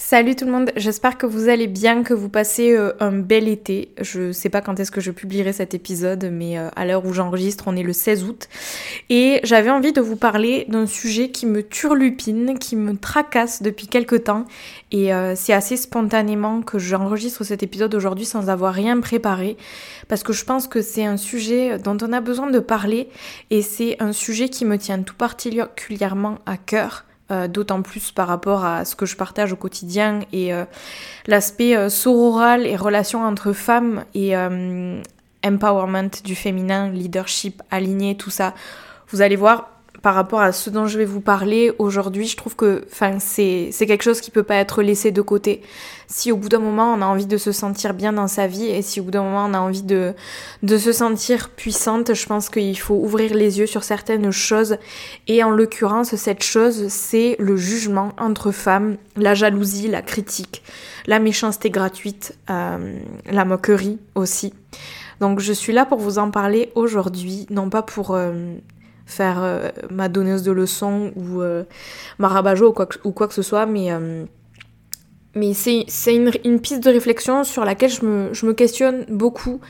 Salut tout le monde, j'espère que vous allez bien, que vous passez euh, un bel été. Je sais pas quand est-ce que je publierai cet épisode, mais euh, à l'heure où j'enregistre, on est le 16 août. Et j'avais envie de vous parler d'un sujet qui me turlupine, qui me tracasse depuis quelques temps. Et euh, c'est assez spontanément que j'enregistre cet épisode aujourd'hui sans avoir rien préparé. Parce que je pense que c'est un sujet dont on a besoin de parler. Et c'est un sujet qui me tient tout particulièrement à cœur. Euh, d'autant plus par rapport à ce que je partage au quotidien et euh, l'aspect euh, sororal et relation entre femmes et empowerment du féminin, leadership aligné, tout ça. Vous allez voir, par rapport à ce dont je vais vous parler aujourd'hui, je trouve que c'est quelque chose qui peut pas être laissé de côté. Si au bout d'un moment on a envie de se sentir bien dans sa vie et si au bout d'un moment on a envie de, de se sentir puissante, je pense qu'il faut ouvrir les yeux sur certaines choses. Et en l'occurrence, cette chose, c'est le jugement entre femmes, la jalousie, la critique, la méchanceté gratuite, euh, la moquerie aussi. Donc je suis là pour vous en parler aujourd'hui, non pas pour euh, faire euh, ma donneuse de leçons ou euh, ma rabat-joie ou, quoi que, ce soit, mais, euh, mais c'est une, piste de réflexion sur laquelle je me, questionne beaucoup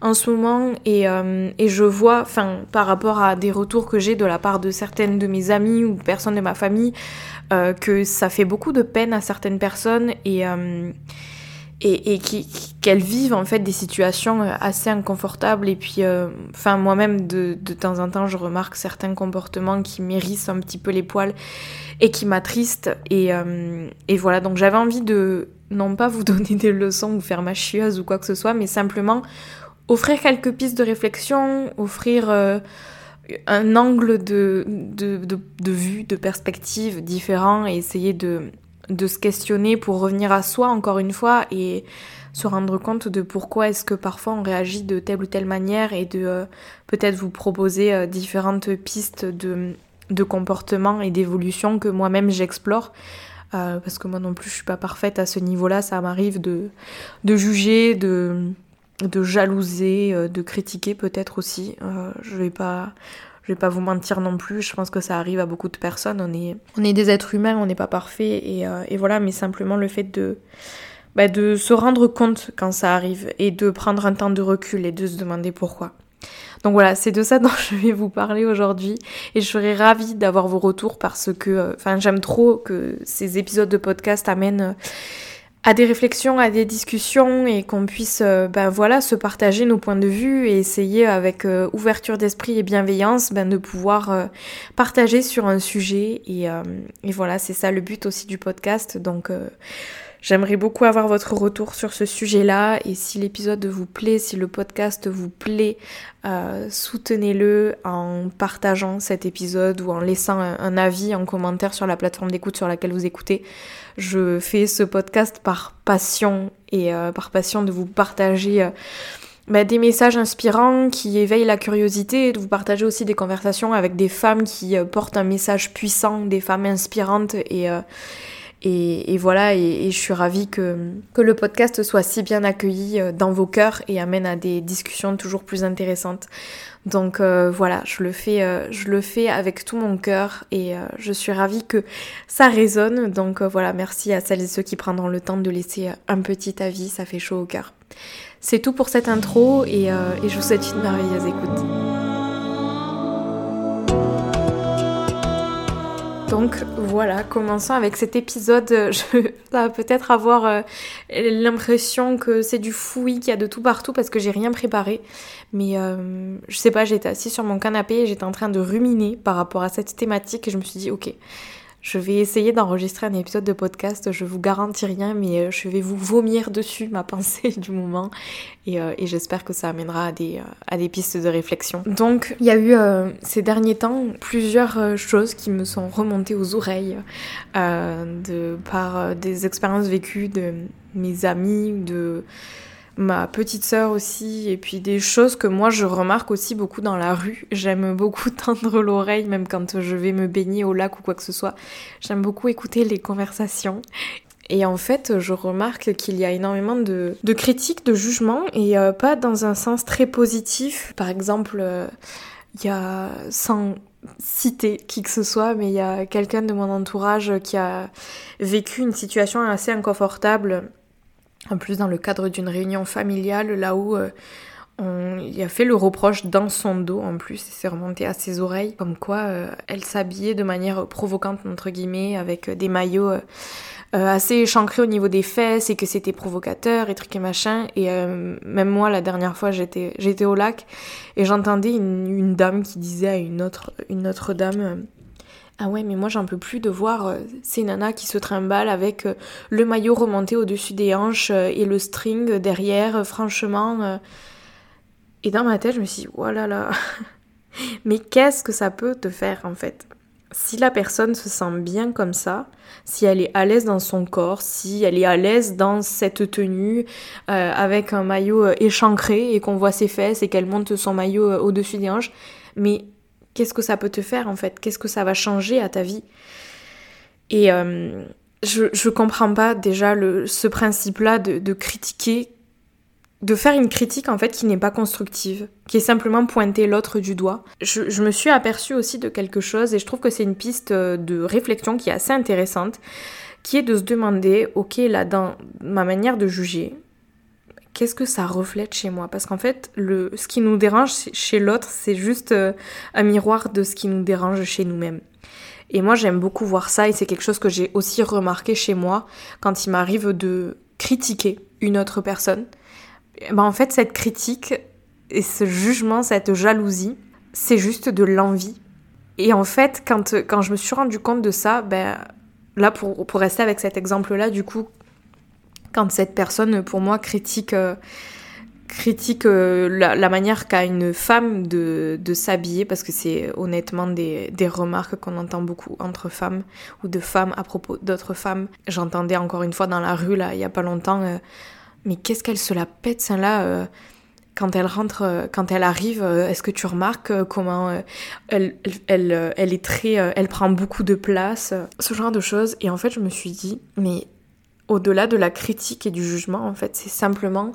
en ce moment et, et je vois, enfin, par rapport à des retours que j'ai de la part de certaines de mes amies ou personnes de ma famille, que ça fait beaucoup de peine à certaines personnes et et, qu'elles vivent en fait des situations euh, assez inconfortables. Et puis euh, enfin moi-même de, de temps en temps je remarque certains comportements qui mérissent un petit peu les poils et qui m'attristent. Et, euh, voilà. Donc j'avais envie de non pas vous donner des leçons ou faire ma chieuse ou quoi que ce soit mais simplement offrir quelques pistes de réflexion offrir un angle de, de, de, de vue de perspective différent et essayer de de se questionner pour revenir à soi encore une fois et se rendre compte de pourquoi est-ce que parfois on réagit de telle ou telle manière et de euh, peut-être vous proposer euh, différentes pistes de, comportement et d'évolution que moi-même j'explore. Euh, parce que moi non plus je suis pas parfaite à ce niveau-là, ça m'arrive de, de juger, de, de jalouser, de critiquer peut-être aussi. je vais pas je vais pas vous mentir non plus, je pense que ça arrive à beaucoup de personnes. On est, des êtres humains, on n'est pas parfait et, euh, voilà, mais simplement le fait de, bah, de se rendre compte quand ça arrive et de prendre un temps de recul et de se demander pourquoi. Donc voilà, c'est de ça dont je vais vous parler aujourd'hui et je serais ravie d'avoir vos retours parce que, euh, enfin, j'aime trop que ces épisodes de podcast amènent à des réflexions, à des discussions et qu'on puisse euh, ben voilà se partager nos points de vue et essayer avec euh, ouverture d'esprit et bienveillance ben, de pouvoir euh, partager sur un sujet et, et voilà c'est ça le but aussi du podcast. Donc J'aimerais beaucoup avoir votre retour sur ce sujet-là et si l'épisode vous plaît, si le podcast vous plaît, euh, soutenez-le en partageant cet épisode ou en laissant un, avis en commentaire sur la plateforme d'écoute sur laquelle vous écoutez. Je fais ce podcast par passion et euh, par passion de vous partager euh, bah, des messages inspirants qui éveillent la curiosité, de vous partager aussi des conversations avec des femmes qui portent un message puissant, des femmes inspirantes et et, voilà, et, je suis ravie que, que le podcast soit si bien accueilli euh, dans vos cœurs et amène à des discussions toujours plus intéressantes. Donc euh, voilà, je le fais, euh, je le fais avec tout mon cœur et je suis ravie que ça résonne. Donc voilà, merci à celles et ceux qui prendront le temps de laisser un petit avis, ça fait chaud au cœur. C'est tout pour cette intro et, et je vous souhaite une merveilleuse écoute. Donc voilà, commençons avec cet épisode. Je, ça va peut-être avoir euh, l'impression que c'est du fouillis, qu'il y a de tout partout parce que j'ai rien préparé. Mais euh, je sais pas, j'étais assise sur mon canapé et j'étais en train de ruminer par rapport à cette thématique et je me suis dit ok, Je vais essayer d'enregistrer un épisode de podcast, je vous garantis rien, mais euh, je vais vous vomir dessus ma pensée du moment et, euh, j'espère que ça amènera à des, euh, à des pistes de réflexion. Donc il y a eu ces derniers temps plusieurs choses qui me sont remontées aux oreilles de, par des expériences vécues de mes amis, de ma petite sœur aussi, et puis des choses que moi je remarque aussi beaucoup dans la rue. J'aime beaucoup tendre l'oreille, même quand je vais me baigner au lac ou quoi que ce soit. J'aime beaucoup écouter les conversations. Et en fait, je remarque qu'il y a énormément de, critiques, de jugements, et euh, pas dans un sens très positif. Par exemple, euh, il y a, sans citer qui que ce soit, mais il y a quelqu'un de mon entourage qui a vécu une situation assez inconfortable en plus dans le cadre d'une réunion familiale, là où euh, on, il a fait le reproche dans son dos en plus, et s'est remonté à ses oreilles, comme quoi euh, elle s'habillait de manière provocante, entre guillemets, avec des maillots euh, assez échancrés au niveau des fesses, et que c'était provocateur, et trucs et machin. Et même moi, la dernière fois, j'étais, j'étais au lac, et j'entendais une, une, dame qui disait à une autre, une autre dame ah ouais, mais moi j'en peux plus de voir euh, ces nanas qui se trimballent avec euh, le maillot remonté au-dessus des hanches euh, et le string derrière, franchement. Et dans ma tête, je me suis dit, oh là là, mais qu'est-ce que ça peut te faire en fait? Si la personne se sent bien comme ça, si elle est à l'aise dans son corps, si elle est à l'aise dans cette tenue avec un maillot échancré et qu'on voit ses fesses et qu'elle monte son maillot au-dessus des hanches, mais Qu'est-ce que ça peut te faire en fait? Qu'est-ce que ça va changer à ta vie? Et euh, je, je comprends pas déjà ce principe-là de, critiquer, de faire une critique en fait qui n'est pas constructive, qui est simplement pointer l'autre du doigt. Je, je me suis aperçue aussi de quelque chose et je trouve que c'est une piste de réflexion qui est assez intéressante, qui est de se demander, ok là dans ma manière de juger, qu'est-ce que ça reflète chez moi? Parce qu'en fait, le, ce qui nous dérange chez l'autre, c'est juste euh, un miroir de ce qui nous dérange chez nous-mêmes. Et moi, j'aime beaucoup voir ça et c'est quelque chose que j'ai aussi remarqué chez moi quand il m'arrive de critiquer une autre personne. Ben, en fait, cette critique et ce jugement, cette jalousie, c'est juste de l'envie. Et en fait, quand, quand je me suis rendu compte de ça, ben, là, pour, pour rester avec cet exemple-là, du coup, quand cette personne, pour moi, critique, euh, critique euh, la, manière qu'a une femme de, s'habiller, parce que c'est honnêtement des, remarques qu'on entend beaucoup entre femmes ou de femmes à propos d'autres femmes. J'entendais encore une fois dans la rue, là, il y a pas longtemps, euh, mais qu'est-ce qu'elle se la pète, celle-là quand elle rentre, quand elle arrive, est-ce que tu remarques comment elle, elle, elle, est très, elle prend beaucoup de place, ce genre de choses. Et en fait, je me suis dit, mais au-delà de la critique et du jugement, en fait, c'est simplement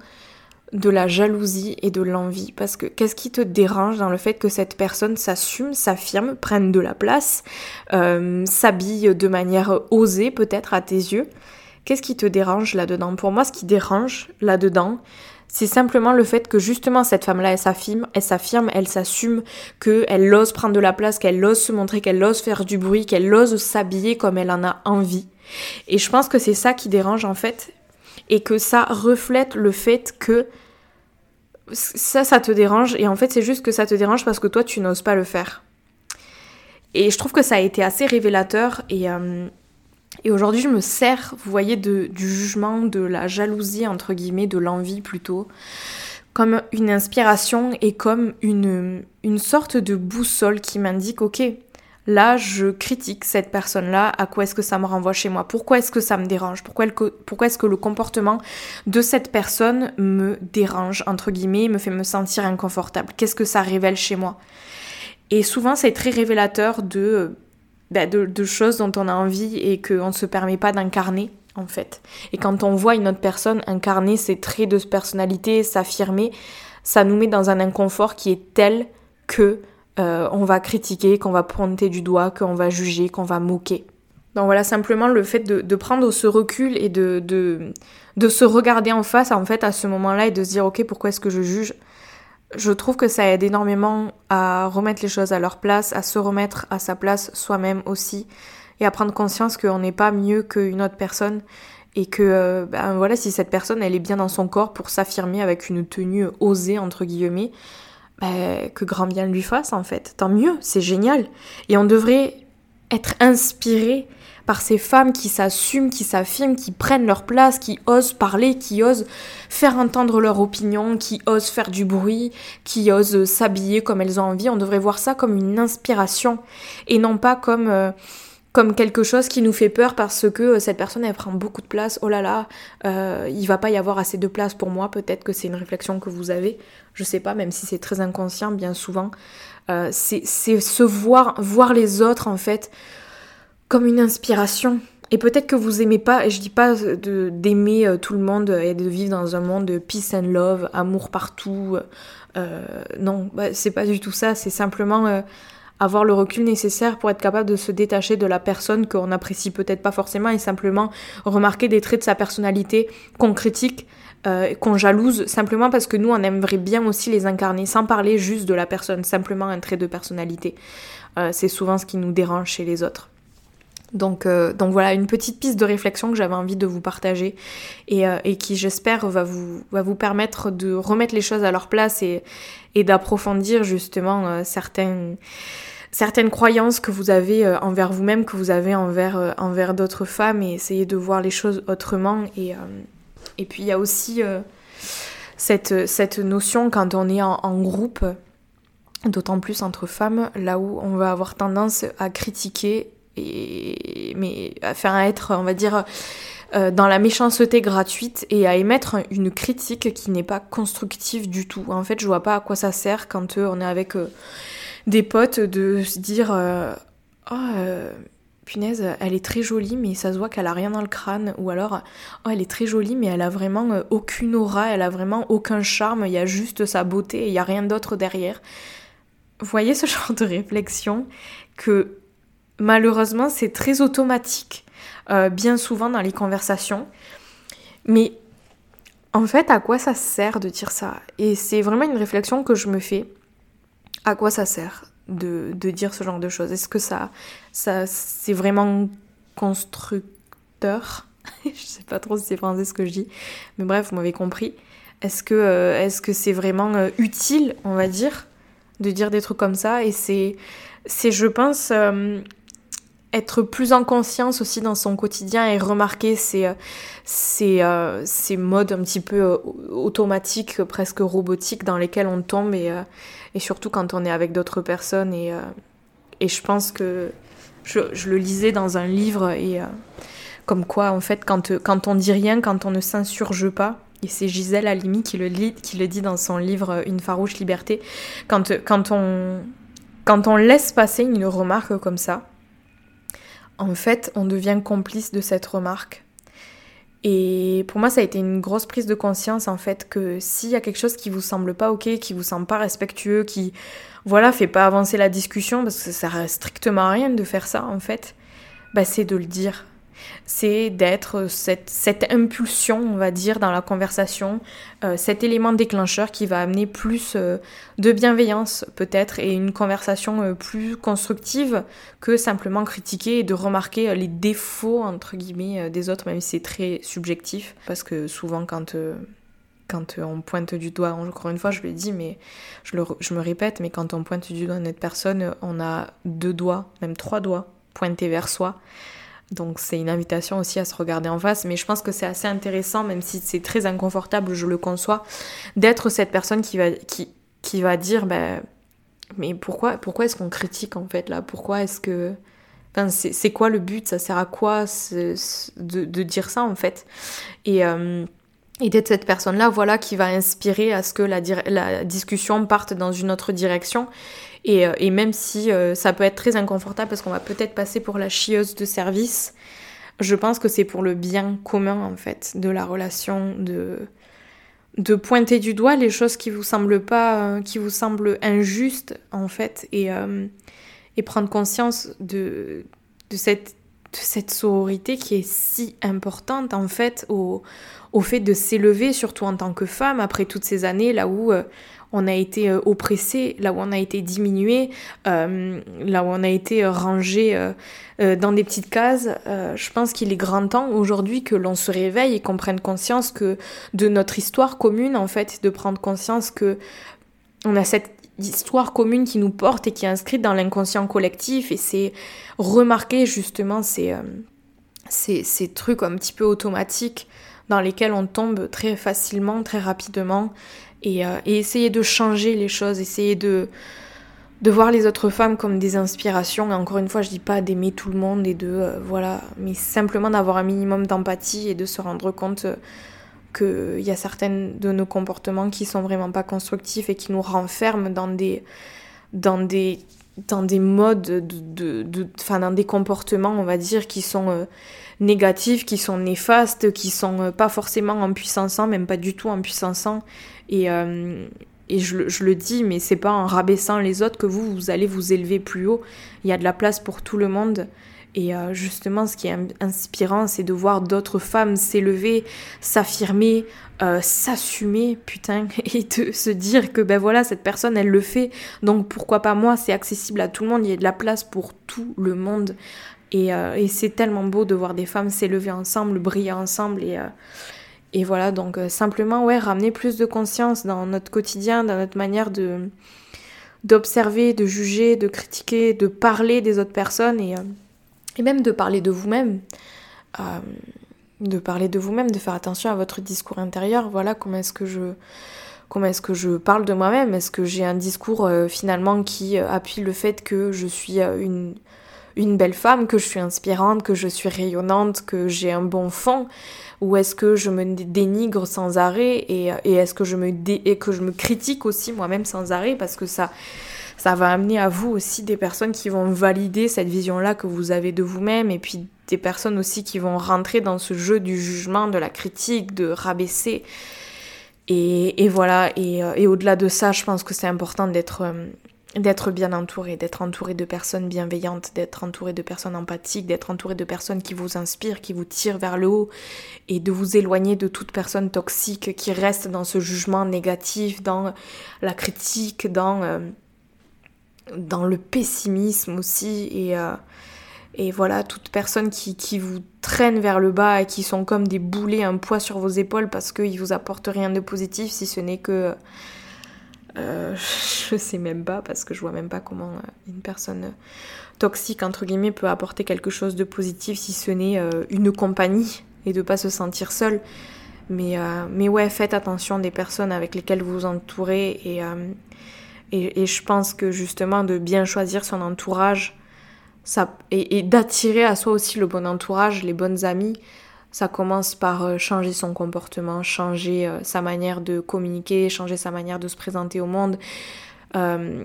de la jalousie et de l'envie. Parce que qu'est-ce qui te dérange dans le fait que cette personne s'assume, s'affirme, prenne de la place, euh, s'habille de manière osée peut-être à tes yeux? Qu'est-ce qui te dérange là-dedans? Pour moi, ce qui dérange là-dedans, c'est simplement le fait que justement cette femme-là, elle s'affirme, elle s'affirme, elle s'assume, qu'elle ose prendre de la place, qu'elle ose se montrer, qu'elle ose faire du bruit, qu'elle ose s'habiller comme elle en a envie. Et je pense que c'est ça qui dérange en fait, et que ça reflète le fait que ça, ça te dérange, et en fait c'est juste que ça te dérange parce que toi tu n'oses pas le faire. Et je trouve que ça a été assez révélateur, et, euh, et aujourd'hui je me sers, vous voyez, de, du jugement, de la jalousie, entre guillemets, de l'envie plutôt, comme une inspiration et comme une, une sorte de boussole qui m'indique, ok, Là, je critique cette personne-là, à quoi est-ce que ça me renvoie chez moi? Pourquoi est-ce que ça me dérange? Pourquoi, est-ce que le comportement de cette personne me dérange, entre guillemets, me fait me sentir inconfortable? Qu'est-ce que ça révèle chez moi? Et souvent, c'est très révélateur de, bah, de, de, choses dont on a envie et qu'on ne se permet pas d'incarner, en fait. Et quand on voit une autre personne incarner ses traits de personnalité, s'affirmer, ça nous met dans un inconfort qui est tel que euh, on va critiquer, qu'on va pointer du doigt, qu'on va juger, qu'on va moquer. Donc voilà, simplement le fait de, prendre ce recul et de, de, se regarder en face en fait à ce moment-là et de se dire ok pourquoi est-ce que je juge? Je trouve que ça aide énormément à remettre les choses à leur place, à se remettre à sa place soi-même aussi et à prendre conscience qu'on n'est pas mieux qu'une autre personne et que euh, ben voilà si cette personne elle est bien dans son corps pour s'affirmer avec une tenue osée entre guillemets bah, que grand bien lui fasse en fait. Tant mieux, c'est génial. Et on devrait être inspiré par ces femmes qui s'assument, qui s'affirment, qui prennent leur place, qui osent parler, qui osent faire entendre leur opinion, qui osent faire du bruit, qui osent s'habiller comme elles ont envie. On devrait voir ça comme une inspiration et non pas comme euh, comme quelque chose qui nous fait peur parce que euh, cette personne elle prend beaucoup de place. Oh là là, euh, il va pas y avoir assez de place pour moi. Peut-être que c'est une réflexion que vous avez. Je sais pas, même si c'est très inconscient, bien souvent. Euh, c'est se voir, voir les autres en fait comme une inspiration. Et peut-être que vous aimez pas, et je dis pas d'aimer euh, tout le monde et de vivre dans un monde de peace and love, amour partout. Non, bah, c'est pas du tout ça. C'est simplement avoir le recul nécessaire pour être capable de se détacher de la personne qu'on apprécie peut-être pas forcément et simplement remarquer des traits de sa personnalité qu'on critique, qu'on jalouse, simplement parce que nous on aimerait bien aussi les incarner, sans parler juste de la personne, simplement un trait de personnalité. c'est souvent ce qui nous dérange chez les autres. Donc, euh, donc voilà, une petite piste de réflexion que j'avais envie de vous partager et, euh, et qui j'espère va vous, va vous permettre de remettre les choses à leur place et, d'approfondir justement euh, certaines, certaines croyances que vous avez envers vous-même, que vous avez envers, envers d'autres femmes et essayer de voir les choses autrement. Et, et puis il y a aussi cette, cette notion quand on est en groupe, d'autant plus entre femmes, là où on va avoir tendance à critiquer et, mais à être, on va dire, euh, dans la méchanceté gratuite et à émettre une critique qui n'est pas constructive du tout. En fait, je vois pas à quoi ça sert quand euh, on est avec euh, des potes de se dire Oh, punaise, elle est très jolie, mais ça se voit qu'elle a rien dans le crâne. Ou alors, oh, elle est très jolie, mais elle a vraiment aucune aura, elle a vraiment aucun charme, il y a juste sa beauté et il y a rien d'autre derrière. Vous voyez ce genre de réflexion que Malheureusement, c'est très automatique, euh, bien souvent dans les conversations. Mais en fait, à quoi ça sert de dire ça? Et c'est vraiment une réflexion que je me fais. À quoi ça sert de, dire ce genre de choses? Est-ce que ça, ça c'est vraiment constructeur? Je sais pas trop si c'est français ce que je dis, mais bref, vous m'avez compris. Est-ce que euh, que c'est vraiment euh, utile, on va dire, de dire des trucs comme ça? Et c'est c'est je pense être plus en conscience aussi dans son quotidien et remarquer ces, euh, ces, euh, ces modes un petit peu euh, automatiques, presque robotiques dans lesquels on tombe et, et surtout quand on est avec d'autres personnes. Et, et je pense que je, je, le lisais dans un livre et comme quoi en fait quand, quand on dit rien, quand on ne s'insurge pas, et c'est Gisèle Halimi qui le, lit, qui le dit dans son livre Une farouche liberté, quand, quand, on, quand on laisse passer une remarque comme ça, en fait, on devient complice de cette remarque. Et pour moi, ça a été une grosse prise de conscience, en fait, que s'il y a quelque chose qui vous semble pas ok, qui vous semble pas respectueux, qui, voilà, fait pas avancer la discussion, parce que ça sert strictement à rien de faire ça, en fait, bah, c'est de le dire c'est d'être cette, cette, impulsion, on va dire, dans la conversation, euh, cet élément déclencheur qui va amener plus euh, de bienveillance peut-être et une conversation euh, plus constructive que simplement critiquer et de remarquer les défauts, entre guillemets, des autres, même si c'est très subjectif, parce que souvent quand quand on pointe du doigt, encore une fois, je le dis, mais je, je, me répète, mais quand on pointe du doigt une autre personne, on a deux doigts, même trois doigts pointés vers soi. Donc c'est une invitation aussi à se regarder en face, mais je pense que c'est assez intéressant, même si c'est très inconfortable, je le conçois, d'être cette personne qui va, qui, qui va dire, ben, mais pourquoi, pourquoi est-ce qu'on critique en fait là? Pourquoi est-ce que... Enfin, c'est quoi le but? Ça sert à quoi de, de, dire ça en fait? Et... Euh, et d'être cette personne-là, voilà, qui va inspirer à ce que la, discussion parte dans une autre direction. Euh, et, même si euh, ça peut être très inconfortable parce qu'on va peut-être passer pour la chieuse de service, je pense que c'est pour le bien commun en fait de la relation, de, de pointer du doigt les choses qui vous semblent pas, euh, qui vous semblent injustes en fait, et, et prendre conscience de, de cette de cette sororité qui est si importante en fait au, au fait de s'élever, surtout en tant que femme, après toutes ces années là où on a été euh, oppressé, là où on a été diminué, euh, là où on a été euh, rangé dans des petites cases. je pense qu'il est grand temps aujourd'hui que l'on se réveille et qu'on prenne conscience que de notre histoire commune, en fait, de prendre conscience que on a cette histoire commune qui nous porte et qui est inscrite dans l'inconscient collectif. Et c'est remarquer justement ces, euh, ces, trucs un petit peu automatiques dans lesquels on tombe très facilement, très rapidement. Et, euh, et essayer de changer les choses, essayer de, de voir les autres femmes comme des inspirations. Encore une fois, je dis pas d'aimer tout le monde et de euh, voilà, mais simplement d'avoir un minimum d'empathie et de se rendre compte qu'il y a certains de nos comportements qui sont vraiment pas constructifs et qui nous renferment dans des, dans des, dans des modes, de, de, dans des comportements, on va dire, qui sont euh, négatifs, qui sont néfastes, qui sont euh, pas forcément en puissance, même pas du tout en puissance. Et, euh, et je, je, le dis, mais c'est pas en rabaissant les autres que vous, vous allez vous élever plus haut. Il y a de la place pour tout le monde. Et euh, justement, ce qui est inspirant, c'est de voir d'autres femmes s'élever, s'affirmer, euh, s'assumer, putain, et de se dire que ben voilà, cette personne, elle le fait, donc pourquoi pas moi, c'est accessible à tout le monde, il y a de la place pour tout le monde. Et, euh, et c'est tellement beau de voir des femmes s'élever ensemble, briller ensemble, et, et voilà, donc simplement, ouais, ramener plus de conscience dans notre quotidien, dans notre manière de d'observer, de juger, de critiquer, de parler des autres personnes, et et même de parler de vous-même, euh, de parler de vous-même, de faire attention à votre discours intérieur. Voilà comment est-ce que je comment est-ce que je parle de moi-même. Est-ce que j'ai un discours euh, finalement qui euh, appuie le fait que je suis une, une belle femme, que je suis inspirante, que je suis rayonnante, que j'ai un bon fond? Ou est-ce que je me dénigre sans arrêt et, est-ce que je me et que je me critique aussi moi-même sans arrêt? Parce que ça ça va amener à vous aussi des personnes qui vont valider cette vision-là que vous avez de vous-même et puis des personnes aussi qui vont rentrer dans ce jeu du jugement, de la critique, de rabaisser. Et, voilà, euh, et, au-delà de ça, je pense que c'est important d'être euh, d'être bien entouré, d'être entouré de personnes bienveillantes, d'être entouré de personnes empathiques, d'être entouré de personnes qui vous inspirent, qui vous tirent vers le haut et de vous éloigner de toute personne toxique qui reste dans ce jugement négatif, dans la critique, dans euh, dans le pessimisme aussi et, euh, et voilà, toute personne qui, qui, vous traîne vers le bas et qui sont comme des boulets, un poids sur vos épaules parce qu'ils vous apportent rien de positif si ce n'est que... Euh, je sais même pas parce que je vois même pas comment euh, une personne toxique entre guillemets peut apporter quelque chose de positif si ce n'est une compagnie et de pas se sentir seul. Mais, mais ouais, faites attention des personnes avec lesquelles vous vous entourez et, et, je pense que justement de bien choisir son entourage ça, et, d'attirer à soi aussi le bon entourage, les bonnes amies, ça commence par euh, changer son comportement, changer euh, sa manière de communiquer, changer sa manière de se présenter au monde, euh,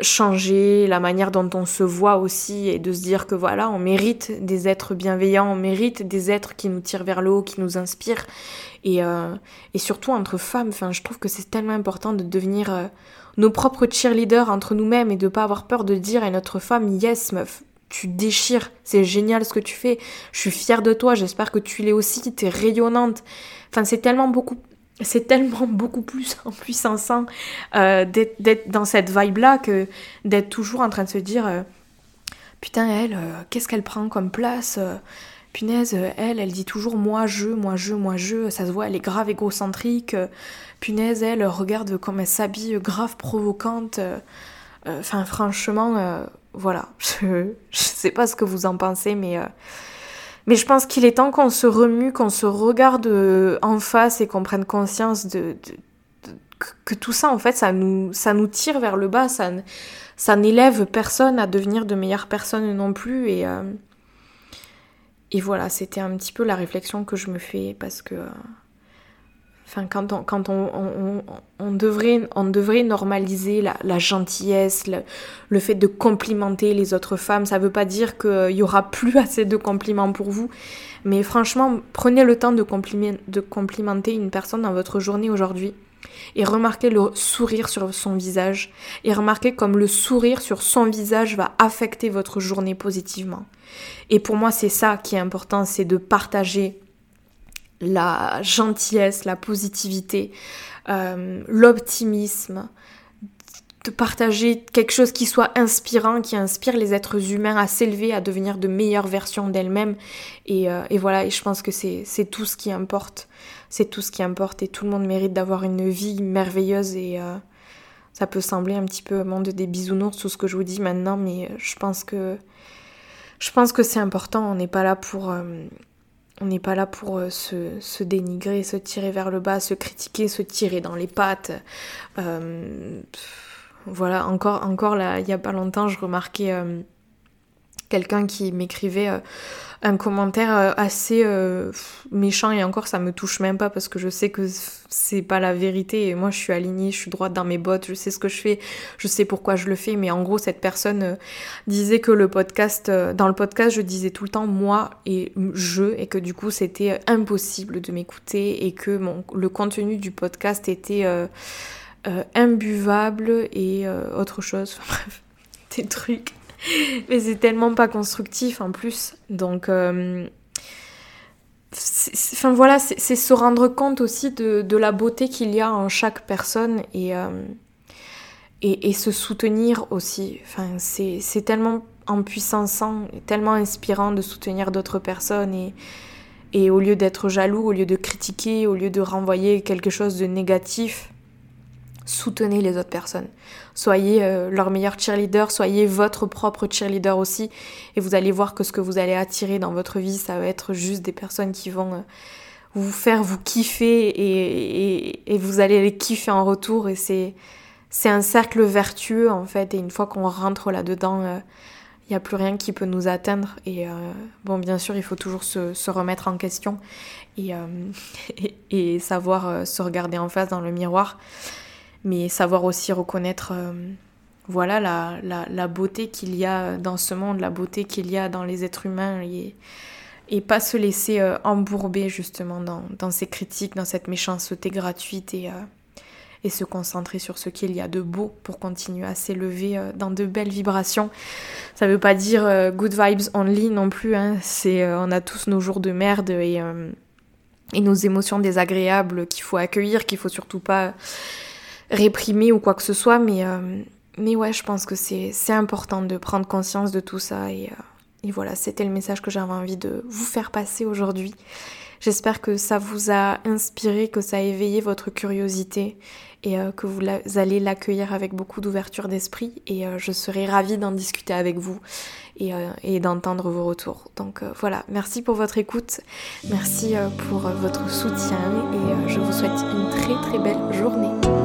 changer la manière dont on se voit aussi et de se dire que voilà, on mérite des êtres bienveillants, on mérite des êtres qui nous tirent vers le haut, qui nous inspirent. Et, et surtout entre femmes, enfin, je trouve que c'est tellement important de devenir nos propres cheerleaders entre nous-mêmes et de pas avoir peur de dire à notre femme yes meuf tu déchires, c'est génial ce que tu fais, je suis fière de toi, j'espère que tu l'es aussi, t'es rayonnante. Enfin, c'est tellement beaucoup, c'est tellement beaucoup plus en puissance euh, d'être dans cette vibe-là que d'être toujours en train de se dire, euh, putain, elle, euh, qu'est-ce qu'elle prend comme place Punaise, elle, elle dit toujours moi je, moi je, moi je, ça se voit, elle est grave égocentrique. Punaise, elle, regarde comme elle s'habille, grave provocante. Euh, enfin, franchement, euh, voilà. Je, je sais pas ce que vous en pensez, mais, euh, mais je pense qu'il est temps qu'on se remue, qu'on se regarde en face et qu'on prenne conscience de, que tout ça, en fait, ça nous, tire vers le bas, ça, ça n'élève personne à devenir de meilleures personnes non plus. Et, et voilà, c'était un petit peu la réflexion que je me fais parce que Quand on, devrait, normaliser la, gentillesse, le, fait de complimenter les autres femmes. Ça ne veut pas dire qu'il y aura plus assez de compliments pour vous. Mais franchement, prenez le temps de complimenter une personne dans votre journée aujourd'hui. Et remarquez le sourire sur son visage. Et remarquez comme le sourire sur son visage va affecter votre journée positivement. Et pour moi, c'est ça qui est important, c'est de partager la gentillesse, la positivité, euh, l'optimisme, de partager quelque chose qui soit inspirant, qui inspire les êtres humains à s'élever, à devenir de meilleures versions d'elles-mêmes. Et, euh, voilà, et je pense que c'est tout ce qui importe. C'est tout ce qui importe et tout le monde mérite d'avoir une vie merveilleuse et, euh, Ça peut sembler un petit peu monde des bisounours tout ce que je vous dis maintenant, mais je pense que je pense que c'est important. On n'est pas là pour on n'est pas là pour euh, se, dénigrer, se tirer vers le bas, se critiquer, se tirer dans les pattes. Euh, voilà, encore, encore là, il y a pas longtemps, je remarquais quelqu'un qui m'écrivait euh, un commentaire euh, assez euh, méchant et encore ça me touche même pas parce que je sais que c'est pas la vérité. Et moi je suis alignée, je suis droite dans mes bottes, je sais ce que je fais, je sais pourquoi je le fais. Mais en gros cette personne disait que le podcast dans le podcast je disais tout le temps moi et je et que du coup c'était impossible de m'écouter et que le contenu du podcast était imbuvable et autre chose, enfin bref, des trucs mais c'est tellement pas constructif en plus. Donc, euh, voilà, c'est se rendre compte aussi de, la beauté qu'il y a en chaque personne et, euh, et, se soutenir aussi. C'est tellement empuissançant, tellement inspirant de soutenir d'autres personnes et, et au lieu d'être jaloux, au lieu de critiquer, au lieu de renvoyer quelque chose de négatif, soutenez les autres personnes. Soyez euh, leur meilleur cheerleader, soyez votre propre cheerleader aussi. Et vous allez voir que ce que vous allez attirer dans votre vie, ça va être juste des personnes qui vont euh, vous faire vous kiffer et, vous allez les kiffer en retour. Et c'est, un cercle vertueux en fait. Et une fois qu'on rentre là-dedans, il euh, n'y a plus rien qui peut nous atteindre. Et bon, bien sûr, il faut toujours se, remettre en question et savoir se regarder en face dans le miroir mais savoir aussi reconnaître euh, voilà la, la, beauté qu'il y a dans ce monde, la beauté qu'il y a dans les êtres humains et, et pas se laisser euh, embourber justement dans, dans, ces critiques, dans cette méchanceté gratuite et, euh, et se concentrer sur ce qu'il y a de beau pour continuer à s'élever dans de belles vibrations. Ça veut pas dire good vibes only non plus, hein. c'est on a tous nos jours de merde et, et nos émotions désagréables qu'il faut accueillir, qu'il faut surtout pas réprimer ou quoi que ce soit, mais, euh, mais ouais, je pense que c'est important de prendre conscience de tout ça. Et, euh, et voilà, c'était le message que j'avais envie de vous faire passer aujourd'hui. J'espère que ça vous a inspiré, que ça a éveillé votre curiosité et euh, que vous allez l'accueillir avec beaucoup d'ouverture d'esprit et je serai ravie d'en discuter avec vous et, et d'entendre vos retours. Donc voilà, merci pour votre écoute, merci pour votre soutien et je vous souhaite une très très belle journée.